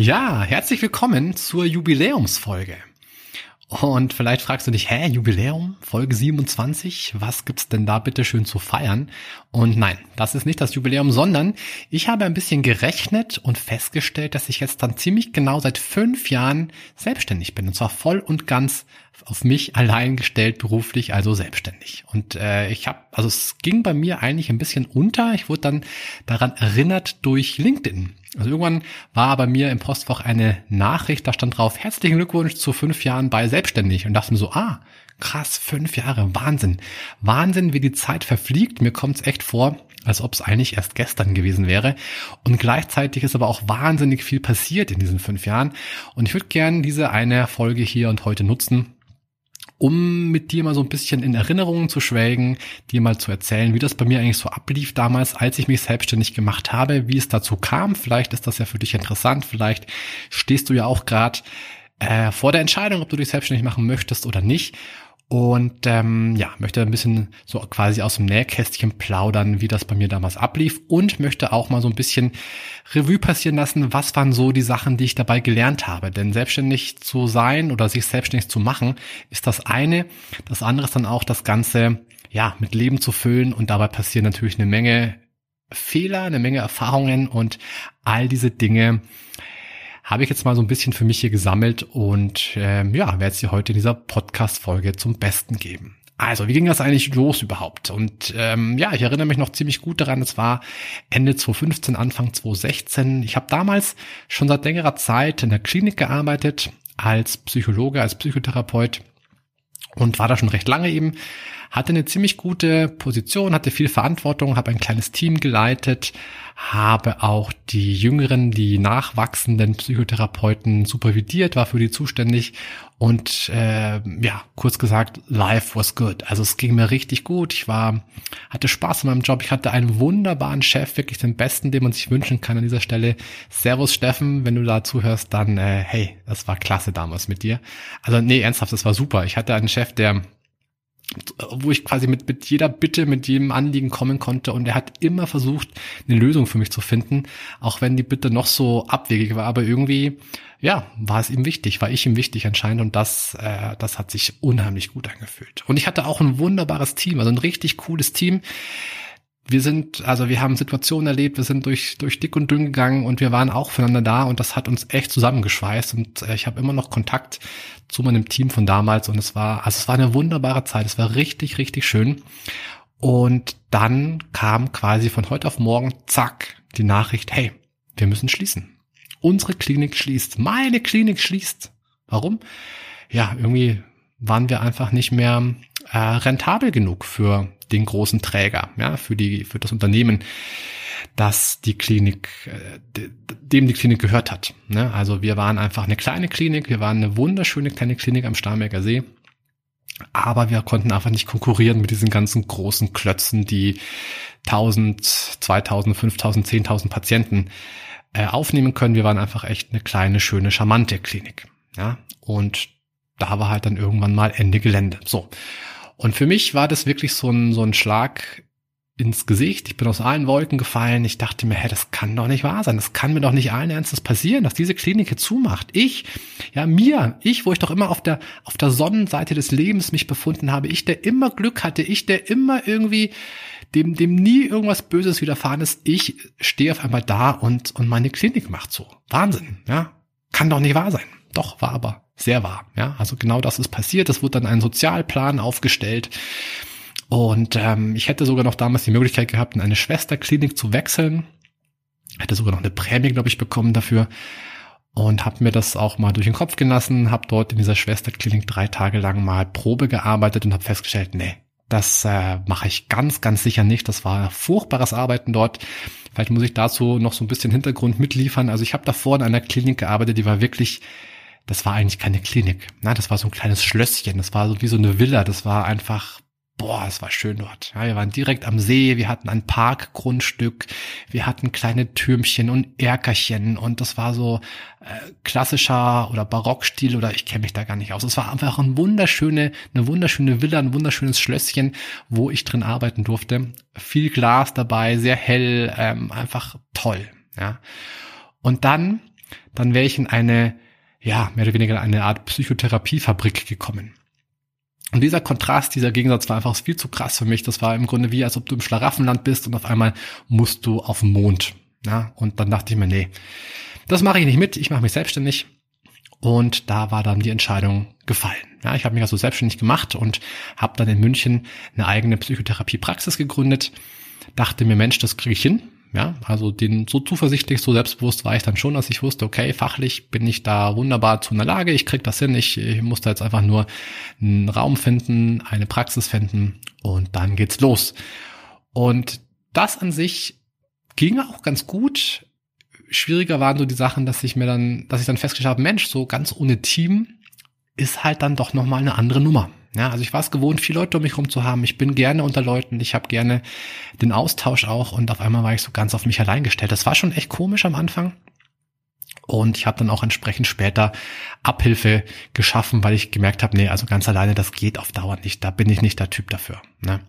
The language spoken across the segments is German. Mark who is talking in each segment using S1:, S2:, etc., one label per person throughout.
S1: Ja, herzlich willkommen zur Jubiläumsfolge. Und vielleicht fragst du dich, hä, Jubiläum, Folge 27, was gibt's denn da bitte schön zu feiern? Und nein, das ist nicht das Jubiläum, sondern ich habe ein bisschen gerechnet und festgestellt, dass ich jetzt dann ziemlich genau seit fünf Jahren selbstständig bin. Und zwar voll und ganz auf mich allein gestellt, beruflich, also selbstständig. Und äh, ich habe, also es ging bei mir eigentlich ein bisschen unter. Ich wurde dann daran erinnert durch LinkedIn. Also irgendwann war bei mir im Postfach eine Nachricht, da stand drauf, herzlichen Glückwunsch zu fünf Jahren bei Selbstständig. Und dachte mir so, ah, krass, fünf Jahre, Wahnsinn. Wahnsinn, wie die Zeit verfliegt. Mir kommt es echt vor, als ob es eigentlich erst gestern gewesen wäre. Und gleichzeitig ist aber auch wahnsinnig viel passiert in diesen fünf Jahren. Und ich würde gerne diese eine Folge hier und heute nutzen, um mit dir mal so ein bisschen in Erinnerungen zu schwelgen, dir mal zu erzählen, wie das bei mir eigentlich so ablief damals, als ich mich selbstständig gemacht habe, wie es dazu kam. Vielleicht ist das ja für dich interessant, vielleicht stehst du ja auch gerade äh, vor der Entscheidung, ob du dich selbstständig machen möchtest oder nicht. Und ähm, ja, möchte ein bisschen so quasi aus dem Nähkästchen plaudern, wie das bei mir damals ablief und möchte auch mal so ein bisschen Revue passieren lassen, was waren so die Sachen, die ich dabei gelernt habe. Denn selbstständig zu sein oder sich selbstständig zu machen, ist das eine. Das andere ist dann auch das Ganze, ja, mit Leben zu füllen und dabei passieren natürlich eine Menge Fehler, eine Menge Erfahrungen und all diese Dinge habe ich jetzt mal so ein bisschen für mich hier gesammelt und ähm, ja, werde es dir heute in dieser Podcast-Folge zum Besten geben. Also, wie ging das eigentlich los überhaupt? Und ähm, ja, ich erinnere mich noch ziemlich gut daran, es war Ende 2015, Anfang 2016. Ich habe damals schon seit längerer Zeit in der Klinik gearbeitet, als Psychologe, als Psychotherapeut und war da schon recht lange eben, hatte eine ziemlich gute Position, hatte viel Verantwortung, habe ein kleines Team geleitet, habe auch die jüngeren, die nachwachsenden Psychotherapeuten supervidiert, war für die zuständig und äh, ja, kurz gesagt, life was good. Also es ging mir richtig gut. Ich war, hatte Spaß in meinem Job. Ich hatte einen wunderbaren Chef, wirklich den besten, den man sich wünschen kann an dieser Stelle. Servus Steffen, wenn du da zuhörst, dann äh, hey, das war klasse damals mit dir. Also nee, ernsthaft, das war super. Ich hatte einen Chef, der wo ich quasi mit, mit jeder Bitte, mit jedem Anliegen kommen konnte. Und er hat immer versucht, eine Lösung für mich zu finden, auch wenn die Bitte noch so abwegig war, aber irgendwie, ja, war es ihm wichtig, war ich ihm wichtig anscheinend. Und das, äh, das hat sich unheimlich gut angefühlt. Und ich hatte auch ein wunderbares Team, also ein richtig cooles Team, wir sind, also wir haben Situationen erlebt, wir sind durch, durch dick und dünn gegangen und wir waren auch füreinander da und das hat uns echt zusammengeschweißt und äh, ich habe immer noch Kontakt zu meinem Team von damals und es war, also es war eine wunderbare Zeit, es war richtig, richtig schön. Und dann kam quasi von heute auf morgen, zack, die Nachricht, hey, wir müssen schließen. Unsere Klinik schließt, meine Klinik schließt. Warum? Ja, irgendwie waren wir einfach nicht mehr äh, rentabel genug für den großen Träger, ja, für die, für das Unternehmen, das die Klinik, äh, dem die Klinik gehört hat. Ne? Also wir waren einfach eine kleine Klinik, wir waren eine wunderschöne kleine Klinik am Starnberger See. Aber wir konnten einfach nicht konkurrieren mit diesen ganzen großen Klötzen, die 1000, 2000, 5000, 10.000 Patienten äh, aufnehmen können. Wir waren einfach echt eine kleine, schöne, charmante Klinik. Ja, und da war halt dann irgendwann mal Ende Gelände. So. Und für mich war das wirklich so ein, so ein Schlag ins Gesicht. Ich bin aus allen Wolken gefallen. Ich dachte mir, hä, das kann doch nicht wahr sein. Das kann mir doch nicht allen Ernstes passieren, dass diese Klinik hier zumacht. Ich, ja, mir, ich, wo ich doch immer auf der, auf der Sonnenseite des Lebens mich befunden habe. Ich, der immer Glück hatte. Ich, der immer irgendwie, dem, dem nie irgendwas Böses widerfahren ist. Ich stehe auf einmal da und, und meine Klinik macht so. Wahnsinn, ja. Kann doch nicht wahr sein. Doch, war aber sehr wahr. Ja, also genau das ist passiert. Es wurde dann ein Sozialplan aufgestellt. Und ähm, ich hätte sogar noch damals die Möglichkeit gehabt, in eine Schwesterklinik zu wechseln. Hätte sogar noch eine Prämie, glaube ich, bekommen dafür. Und habe mir das auch mal durch den Kopf gelassen, habe dort in dieser Schwesterklinik drei Tage lang mal Probe gearbeitet und habe festgestellt, nee, Das äh, mache ich ganz, ganz sicher nicht. Das war furchtbares Arbeiten dort. Vielleicht muss ich dazu noch so ein bisschen Hintergrund mitliefern. Also ich habe davor in einer Klinik gearbeitet, die war wirklich, das war eigentlich keine Klinik. Na, das war so ein kleines Schlösschen. Das war so wie so eine Villa. Das war einfach boah, es war schön dort. Ja, wir waren direkt am See, wir hatten ein Parkgrundstück, wir hatten kleine Türmchen und Erkerchen und das war so äh, klassischer oder Barockstil oder ich kenne mich da gar nicht aus. Es war einfach ein wunderschöne, eine wunderschöne Villa, ein wunderschönes Schlösschen, wo ich drin arbeiten durfte. Viel Glas dabei, sehr hell, ähm, einfach toll. Ja. Und dann, dann wäre ich in eine, ja, mehr oder weniger eine Art Psychotherapiefabrik gekommen. Und dieser Kontrast, dieser Gegensatz war einfach viel zu krass für mich. Das war im Grunde wie, als ob du im Schlaraffenland bist und auf einmal musst du auf den Mond. Ja, und dann dachte ich mir, nee, das mache ich nicht mit. Ich mache mich selbstständig. Und da war dann die Entscheidung gefallen. Ja, ich habe mich also selbstständig gemacht und habe dann in München eine eigene Psychotherapiepraxis gegründet. Dachte mir, Mensch, das kriege ich hin. Ja, also den so zuversichtlich, so selbstbewusst war ich dann schon, dass ich wusste, okay, fachlich bin ich da wunderbar zu einer Lage, ich krieg das hin, ich, ich muss da jetzt einfach nur einen Raum finden, eine Praxis finden und dann geht's los. Und das an sich ging auch ganz gut. Schwieriger waren so die Sachen, dass ich mir dann, dass ich dann festgestellt habe, Mensch, so ganz ohne Team ist halt dann doch nochmal eine andere Nummer. Ja, also ich war es gewohnt, viele Leute um mich herum zu haben. Ich bin gerne unter Leuten. Ich habe gerne den Austausch auch. Und auf einmal war ich so ganz auf mich allein gestellt. Das war schon echt komisch am Anfang. Und ich habe dann auch entsprechend später Abhilfe geschaffen, weil ich gemerkt habe, nee, also ganz alleine, das geht auf Dauer nicht. Da bin ich nicht der Typ dafür. Ne?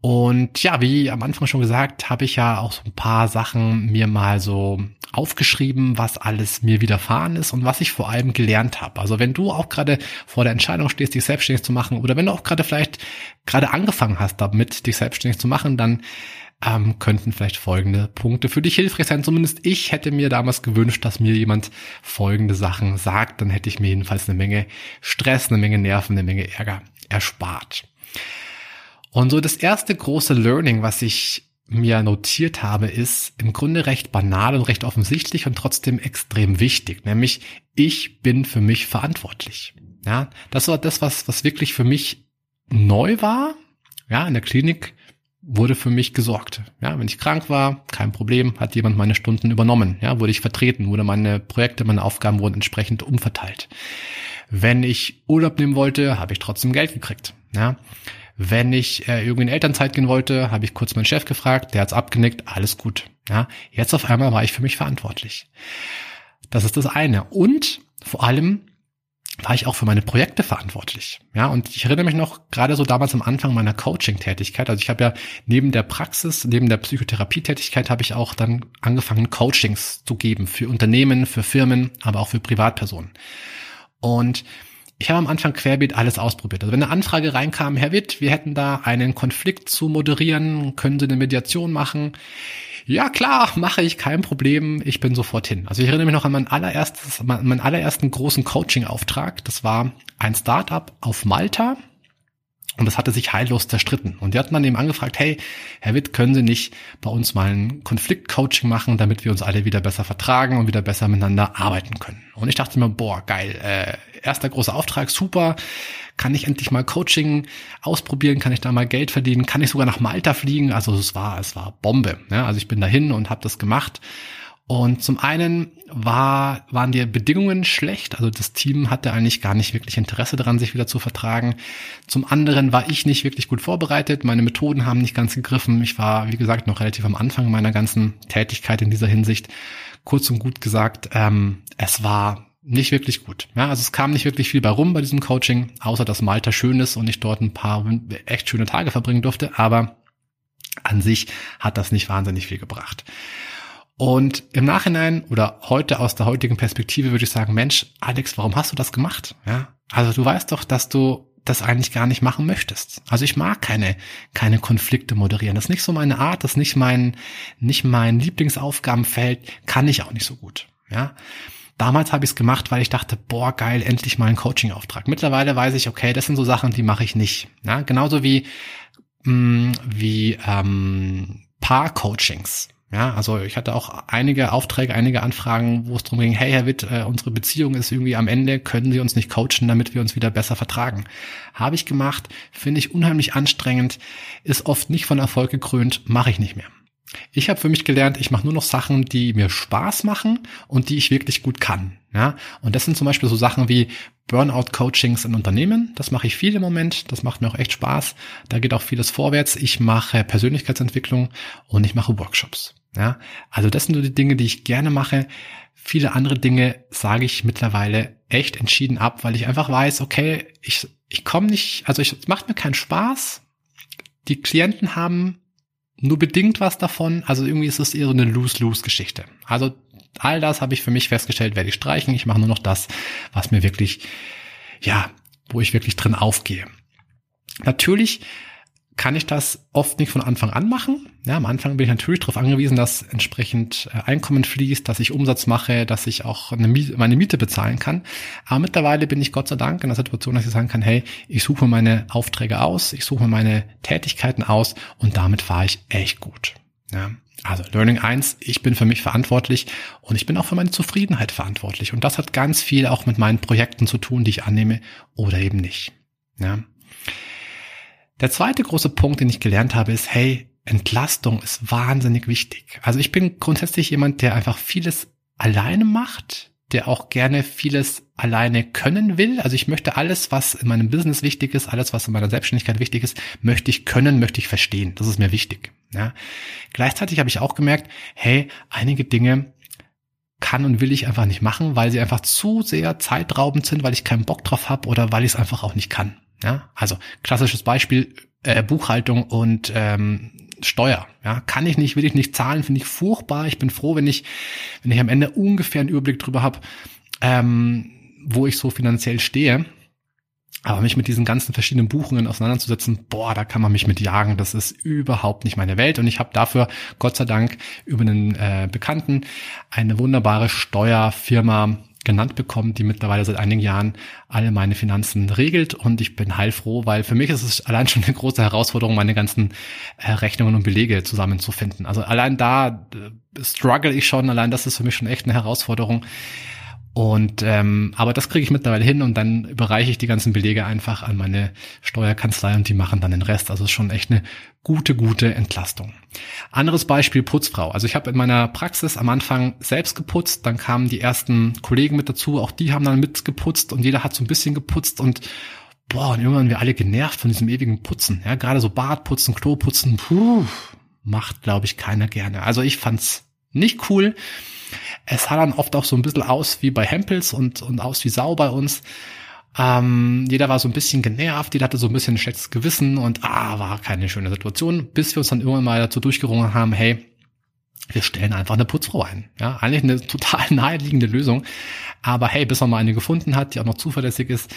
S1: Und ja, wie am Anfang schon gesagt, habe ich ja auch so ein paar Sachen mir mal so aufgeschrieben, was alles mir widerfahren ist und was ich vor allem gelernt habe. Also wenn du auch gerade vor der Entscheidung stehst, dich selbstständig zu machen oder wenn du auch gerade vielleicht gerade angefangen hast damit, dich selbstständig zu machen, dann ähm, könnten vielleicht folgende Punkte für dich hilfreich sein. Zumindest ich hätte mir damals gewünscht, dass mir jemand folgende Sachen sagt. Dann hätte ich mir jedenfalls eine Menge Stress, eine Menge Nerven, eine Menge Ärger erspart. Und so das erste große Learning, was ich mir notiert habe, ist im Grunde recht banal und recht offensichtlich und trotzdem extrem wichtig, nämlich ich bin für mich verantwortlich. Ja, das war das, was, was wirklich für mich neu war. Ja, in der Klinik wurde für mich gesorgt. Ja, wenn ich krank war, kein Problem, hat jemand meine Stunden übernommen. Ja, wurde ich vertreten, wurde meine Projekte, meine Aufgaben wurden entsprechend umverteilt. Wenn ich Urlaub nehmen wollte, habe ich trotzdem Geld gekriegt. Ja, wenn ich äh, irgendwie in Elternzeit gehen wollte, habe ich kurz meinen Chef gefragt, der hat's abgenickt, alles gut. Ja, jetzt auf einmal war ich für mich verantwortlich. Das ist das eine. Und vor allem war ich auch für meine Projekte verantwortlich. Ja, und ich erinnere mich noch gerade so damals am Anfang meiner Coaching-Tätigkeit. Also ich habe ja neben der Praxis, neben der Psychotherapie-Tätigkeit habe ich auch dann angefangen, Coachings zu geben für Unternehmen, für Firmen, aber auch für Privatpersonen. Und ich habe am Anfang querbeet alles ausprobiert. Also wenn eine Anfrage reinkam, Herr Witt, wir hätten da einen Konflikt zu moderieren, können Sie eine Mediation machen? Ja klar, mache ich, kein Problem, ich bin sofort hin. Also ich erinnere mich noch an mein allererstes, meinen allerersten großen Coaching-Auftrag. Das war ein Startup auf Malta, und das hatte sich heillos zerstritten. Und die hatten dann eben angefragt, hey, Herr Witt, können Sie nicht bei uns mal ein Konfliktcoaching machen, damit wir uns alle wieder besser vertragen und wieder besser miteinander arbeiten können. Und ich dachte mir, boah, geil, äh, erster großer Auftrag, super. Kann ich endlich mal Coaching ausprobieren? Kann ich da mal Geld verdienen? Kann ich sogar nach Malta fliegen? Also es war, es war Bombe. Ja, also ich bin dahin und habe das gemacht und zum einen war, waren die Bedingungen schlecht, also das Team hatte eigentlich gar nicht wirklich Interesse daran, sich wieder zu vertragen. Zum anderen war ich nicht wirklich gut vorbereitet, meine Methoden haben nicht ganz gegriffen. Ich war, wie gesagt, noch relativ am Anfang meiner ganzen Tätigkeit in dieser Hinsicht. Kurz und gut gesagt, ähm, es war nicht wirklich gut. Ja, also es kam nicht wirklich viel bei rum bei diesem Coaching, außer dass Malta schön ist und ich dort ein paar echt schöne Tage verbringen durfte, aber an sich hat das nicht wahnsinnig viel gebracht. Und im Nachhinein oder heute aus der heutigen Perspektive würde ich sagen, Mensch, Alex, warum hast du das gemacht? Ja, also du weißt doch, dass du das eigentlich gar nicht machen möchtest. Also ich mag keine, keine Konflikte moderieren. Das ist nicht so meine Art, das ist nicht mein, nicht mein Lieblingsaufgabenfeld, kann ich auch nicht so gut. Ja. Damals habe ich es gemacht, weil ich dachte, boah, geil, endlich mal ein Coaching-Auftrag. Mittlerweile weiß ich, okay, das sind so Sachen, die mache ich nicht. Ja, genauso wie, mh, mm, wie ähm, Paar-Coachings. Ja, also ich hatte auch einige Aufträge, einige Anfragen, wo es darum ging, hey Herr Witt, äh, unsere Beziehung ist irgendwie am Ende, können Sie uns nicht coachen, damit wir uns wieder besser vertragen. Habe ich gemacht, finde ich unheimlich anstrengend, ist oft nicht von Erfolg gekrönt, mache ich nicht mehr. Ich habe für mich gelernt, ich mache nur noch Sachen, die mir Spaß machen und die ich wirklich gut kann. Ja, und das sind zum Beispiel so Sachen wie Burnout-Coachings in Unternehmen. Das mache ich viel im Moment. Das macht mir auch echt Spaß. Da geht auch vieles vorwärts. Ich mache Persönlichkeitsentwicklung und ich mache Workshops. Ja, also das sind so die Dinge, die ich gerne mache. Viele andere Dinge sage ich mittlerweile echt entschieden ab, weil ich einfach weiß, okay, ich, ich komme nicht, also ich, es macht mir keinen Spaß. Die Klienten haben nur bedingt was davon. Also irgendwie ist es eher so eine Lose-Lose-Geschichte. Also all das habe ich für mich festgestellt, werde ich streichen. Ich mache nur noch das, was mir wirklich, ja, wo ich wirklich drin aufgehe. Natürlich kann ich das oft nicht von Anfang an machen. Ja, am Anfang bin ich natürlich darauf angewiesen, dass entsprechend äh, Einkommen fließt, dass ich Umsatz mache, dass ich auch Miete, meine Miete bezahlen kann. Aber mittlerweile bin ich Gott sei Dank in der Situation, dass ich sagen kann, hey, ich suche meine Aufträge aus, ich suche meine Tätigkeiten aus und damit fahre ich echt gut. Ja, also Learning 1, ich bin für mich verantwortlich und ich bin auch für meine Zufriedenheit verantwortlich. Und das hat ganz viel auch mit meinen Projekten zu tun, die ich annehme oder eben nicht. Ja. Der zweite große Punkt, den ich gelernt habe, ist, hey, Entlastung ist wahnsinnig wichtig. Also ich bin grundsätzlich jemand, der einfach vieles alleine macht, der auch gerne vieles alleine können will. Also ich möchte alles, was in meinem Business wichtig ist, alles, was in meiner Selbstständigkeit wichtig ist, möchte ich können, möchte ich verstehen. Das ist mir wichtig. Ja. Gleichzeitig habe ich auch gemerkt, hey, einige Dinge kann und will ich einfach nicht machen, weil sie einfach zu sehr zeitraubend sind, weil ich keinen Bock drauf habe oder weil ich es einfach auch nicht kann. Ja, also klassisches Beispiel äh, Buchhaltung und ähm, Steuer. Ja, kann ich nicht, will ich nicht zahlen, finde ich furchtbar. Ich bin froh, wenn ich, wenn ich am Ende ungefähr einen Überblick drüber habe, ähm, wo ich so finanziell stehe. Aber mich mit diesen ganzen verschiedenen Buchungen auseinanderzusetzen, boah, da kann man mich mit jagen. Das ist überhaupt nicht meine Welt. Und ich habe dafür, Gott sei Dank, über einen äh, Bekannten eine wunderbare Steuerfirma genannt bekommen, die mittlerweile seit einigen Jahren alle meine Finanzen regelt und ich bin heilfroh, weil für mich ist es allein schon eine große Herausforderung, meine ganzen äh, Rechnungen und Belege zusammenzufinden. Also allein da äh, struggle ich schon, allein das ist für mich schon echt eine Herausforderung. Und ähm, aber das kriege ich mittlerweile hin und dann überreiche ich die ganzen Belege einfach an meine Steuerkanzlei und die machen dann den Rest. Also ist schon echt eine gute, gute Entlastung. Anderes Beispiel Putzfrau. Also ich habe in meiner Praxis am Anfang selbst geputzt, dann kamen die ersten Kollegen mit dazu, auch die haben dann mitgeputzt und jeder hat so ein bisschen geputzt und boah, und irgendwann wir alle genervt von diesem ewigen Putzen. Ja, gerade so Badputzen, Kloputzen, puh, macht glaube ich keiner gerne. Also ich fand's nicht cool. Es sah dann oft auch so ein bisschen aus wie bei Hempels und, und aus wie Sau bei uns. Ähm, jeder war so ein bisschen genervt, jeder hatte so ein bisschen ein schlechtes Gewissen und ah, war keine schöne Situation, bis wir uns dann irgendwann mal dazu durchgerungen haben, hey, wir stellen einfach eine Putzfrau ein. Ja, eigentlich eine total naheliegende Lösung. Aber hey, bis man mal eine gefunden hat, die auch noch zuverlässig ist,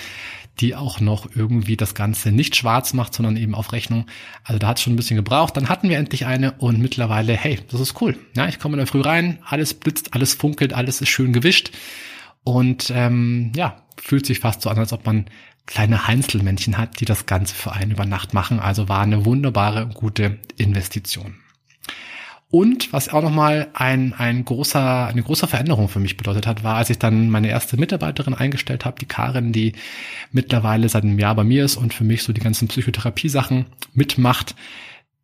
S1: die auch noch irgendwie das Ganze nicht schwarz macht, sondern eben auf Rechnung. Also da hat es schon ein bisschen gebraucht. Dann hatten wir endlich eine und mittlerweile, hey, das ist cool. Ja, ich komme da früh rein, alles blitzt, alles funkelt, alles ist schön gewischt. Und ähm, ja, fühlt sich fast so an, als ob man kleine Heinzelmännchen hat, die das Ganze für einen über Nacht machen. Also war eine wunderbare, gute Investition. Und was auch nochmal ein, ein großer, eine große Veränderung für mich bedeutet hat, war, als ich dann meine erste Mitarbeiterin eingestellt habe, die Karin, die mittlerweile seit einem Jahr bei mir ist und für mich so die ganzen Psychotherapie-Sachen mitmacht.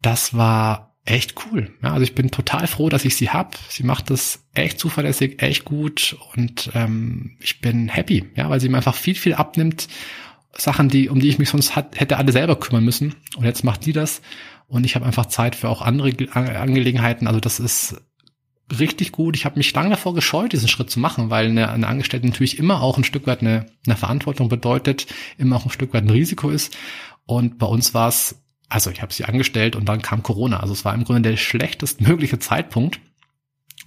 S1: Das war echt cool. Ja, also ich bin total froh, dass ich sie hab. Sie macht das echt zuverlässig, echt gut und ähm, ich bin happy, ja, weil sie mir einfach viel, viel abnimmt. Sachen, die, um die ich mich sonst hat, hätte alle selber kümmern müssen. Und jetzt macht die das und ich habe einfach Zeit für auch andere Angelegenheiten. Also das ist richtig gut. Ich habe mich lange davor gescheut, diesen Schritt zu machen, weil eine, eine Angestellte natürlich immer auch ein Stück weit eine, eine Verantwortung bedeutet, immer auch ein Stück weit ein Risiko ist. Und bei uns war es, also ich habe sie angestellt und dann kam Corona. Also es war im Grunde der schlechtestmögliche Zeitpunkt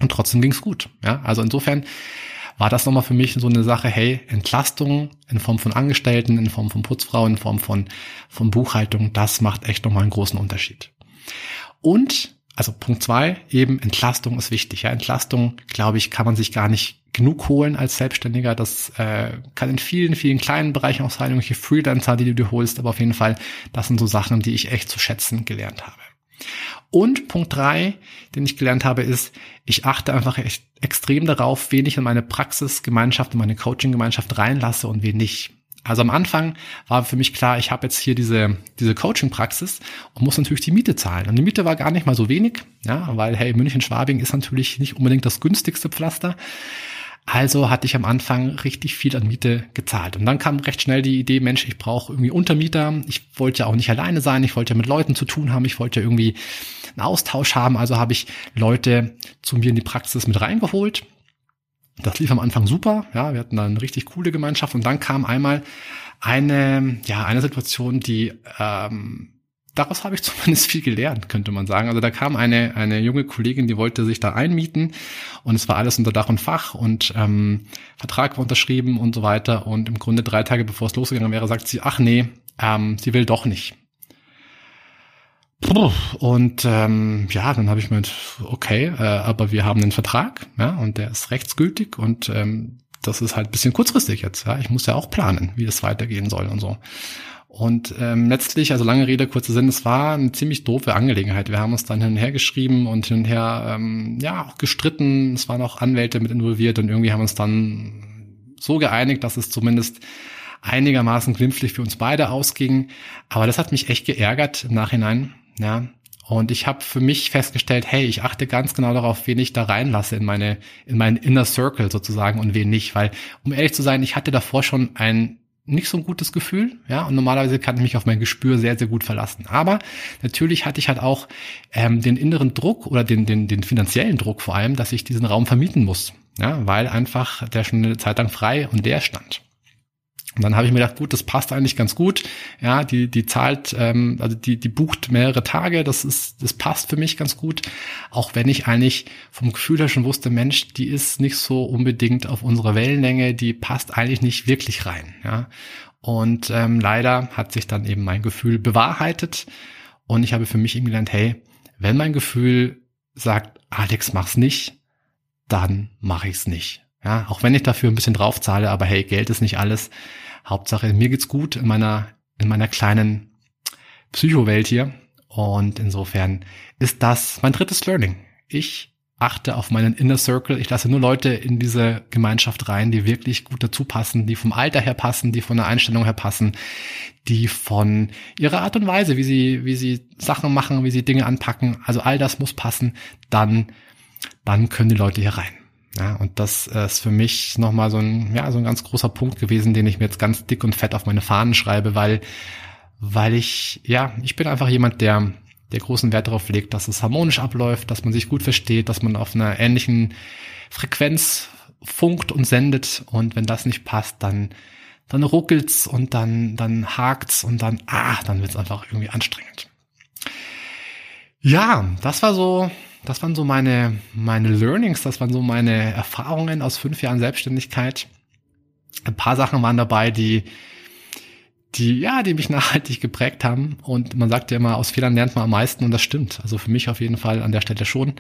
S1: und trotzdem ging's gut. Ja, also insofern war das nochmal für mich so eine Sache, hey, Entlastung in Form von Angestellten, in Form von Putzfrau, in Form von, von Buchhaltung, das macht echt nochmal einen großen Unterschied. Und, also Punkt zwei, eben Entlastung ist wichtig. Ja, Entlastung, glaube ich, kann man sich gar nicht genug holen als Selbstständiger. Das äh, kann in vielen, vielen kleinen Bereichen auch sein, irgendwelche Freelancer, die du dir holst, aber auf jeden Fall, das sind so Sachen, die ich echt zu schätzen gelernt habe. Und Punkt drei, den ich gelernt habe, ist, ich achte einfach echt extrem darauf, wen ich in meine Praxisgemeinschaft, in meine Coaching-Gemeinschaft reinlasse und wen nicht. Also am Anfang war für mich klar, ich habe jetzt hier diese, diese Coaching-Praxis und muss natürlich die Miete zahlen. Und die Miete war gar nicht mal so wenig, ja, weil hey, München-Schwabing ist natürlich nicht unbedingt das günstigste Pflaster. Also hatte ich am Anfang richtig viel an Miete gezahlt. Und dann kam recht schnell die Idee, Mensch, ich brauche irgendwie Untermieter. Ich wollte ja auch nicht alleine sein. Ich wollte ja mit Leuten zu tun haben. Ich wollte ja irgendwie einen Austausch haben. Also habe ich Leute zu mir in die Praxis mit reingeholt. Das lief am Anfang super. Ja, wir hatten da eine richtig coole Gemeinschaft. Und dann kam einmal eine, ja, eine Situation, die, ähm, daraus habe ich zumindest viel gelernt, könnte man sagen. Also da kam eine, eine junge Kollegin, die wollte sich da einmieten und es war alles unter Dach und Fach und ähm, Vertrag war unterschrieben und so weiter. Und im Grunde drei Tage bevor es losgegangen wäre, sagt sie, ach nee, ähm, sie will doch nicht. Und ähm, ja, dann habe ich mir okay, äh, aber wir haben einen Vertrag, ja, und der ist rechtsgültig und ähm, das ist halt bisschen kurzfristig jetzt. Ja, ich muss ja auch planen, wie es weitergehen soll und so. Und ähm, letztlich, also lange Rede, kurzer Sinn, es war eine ziemlich doofe Angelegenheit. Wir haben uns dann hin und her geschrieben und hin und her, ähm, ja, auch gestritten. Es waren auch Anwälte mit involviert und irgendwie haben wir uns dann so geeinigt, dass es zumindest einigermaßen glimpflich für uns beide ausging. Aber das hat mich echt geärgert im Nachhinein, ja. Und ich habe für mich festgestellt, hey, ich achte ganz genau darauf, wen ich da reinlasse in meine, in meinen Inner Circle sozusagen und wen nicht. Weil, um ehrlich zu sein, ich hatte davor schon ein nicht so ein gutes Gefühl, ja, und normalerweise kann ich mich auf mein Gespür sehr, sehr gut verlassen. Aber natürlich hatte ich halt auch ähm, den inneren Druck oder den, den, den finanziellen Druck vor allem, dass ich diesen Raum vermieten muss, ja, weil einfach der schon eine Zeit lang frei und der stand. Und dann habe ich mir gedacht, gut, das passt eigentlich ganz gut. Ja, die, die zahlt, ähm, also die, die bucht mehrere Tage, das ist, das passt für mich ganz gut. Auch wenn ich eigentlich vom Gefühl her schon wusste, Mensch, die ist nicht so unbedingt auf unserer Wellenlänge, die passt eigentlich nicht wirklich rein. Ja. Und ähm, leider hat sich dann eben mein Gefühl bewahrheitet. Und ich habe für mich eben gelernt, hey, wenn mein Gefühl sagt, Alex, mach's nicht, dann mache ich's nicht. Ja, auch wenn ich dafür ein bisschen draufzahle, aber hey, Geld ist nicht alles. Hauptsache, mir geht's gut in meiner, in meiner kleinen Psychowelt hier. Und insofern ist das mein drittes Learning. Ich achte auf meinen Inner Circle. Ich lasse nur Leute in diese Gemeinschaft rein, die wirklich gut dazu passen, die vom Alter her passen, die von der Einstellung her passen, die von ihrer Art und Weise, wie sie, wie sie Sachen machen, wie sie Dinge anpacken. Also all das muss passen. Dann, dann können die Leute hier rein. Ja, und das ist für mich nochmal so ein, ja, so ein ganz großer Punkt gewesen, den ich mir jetzt ganz dick und fett auf meine Fahnen schreibe, weil, weil ich, ja, ich bin einfach jemand, der, der großen Wert darauf legt, dass es harmonisch abläuft, dass man sich gut versteht, dass man auf einer ähnlichen Frequenz funkt und sendet. Und wenn das nicht passt, dann, dann ruckelt's und dann, dann hakt's und dann, ah, dann wird's einfach irgendwie anstrengend. Ja, das war so das waren so meine, meine Learnings, das waren so meine Erfahrungen aus fünf Jahren Selbstständigkeit. Ein paar Sachen waren dabei, die, die, ja, die mich nachhaltig geprägt haben. Und man sagt ja immer, aus Fehlern lernt man am meisten und das stimmt. Also für mich auf jeden Fall an der Stelle schon.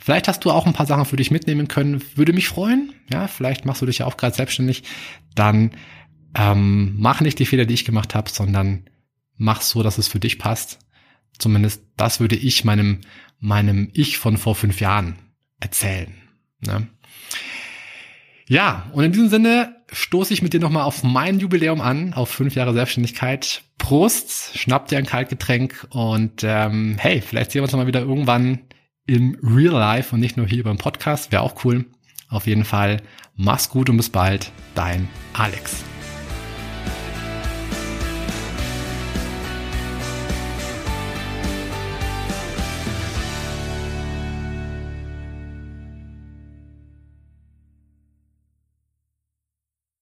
S1: Vielleicht hast du auch ein paar Sachen für dich mitnehmen können. Würde mich freuen. Ja, vielleicht machst du dich ja auch gerade selbstständig. Dann ähm, mach nicht die Fehler, die ich gemacht habe, sondern mach so, dass es für dich passt. Zumindest das würde ich meinem, meinem Ich von vor fünf Jahren erzählen. Ne? Ja, und in diesem Sinne stoße ich mit dir nochmal auf mein Jubiläum an, auf fünf Jahre Selbstständigkeit. Prost, schnapp dir ein Kaltgetränk und ähm, hey, vielleicht sehen wir uns mal wieder irgendwann im Real Life und nicht nur hier beim Podcast. Wäre auch cool. Auf jeden Fall, mach's gut und bis bald. Dein Alex.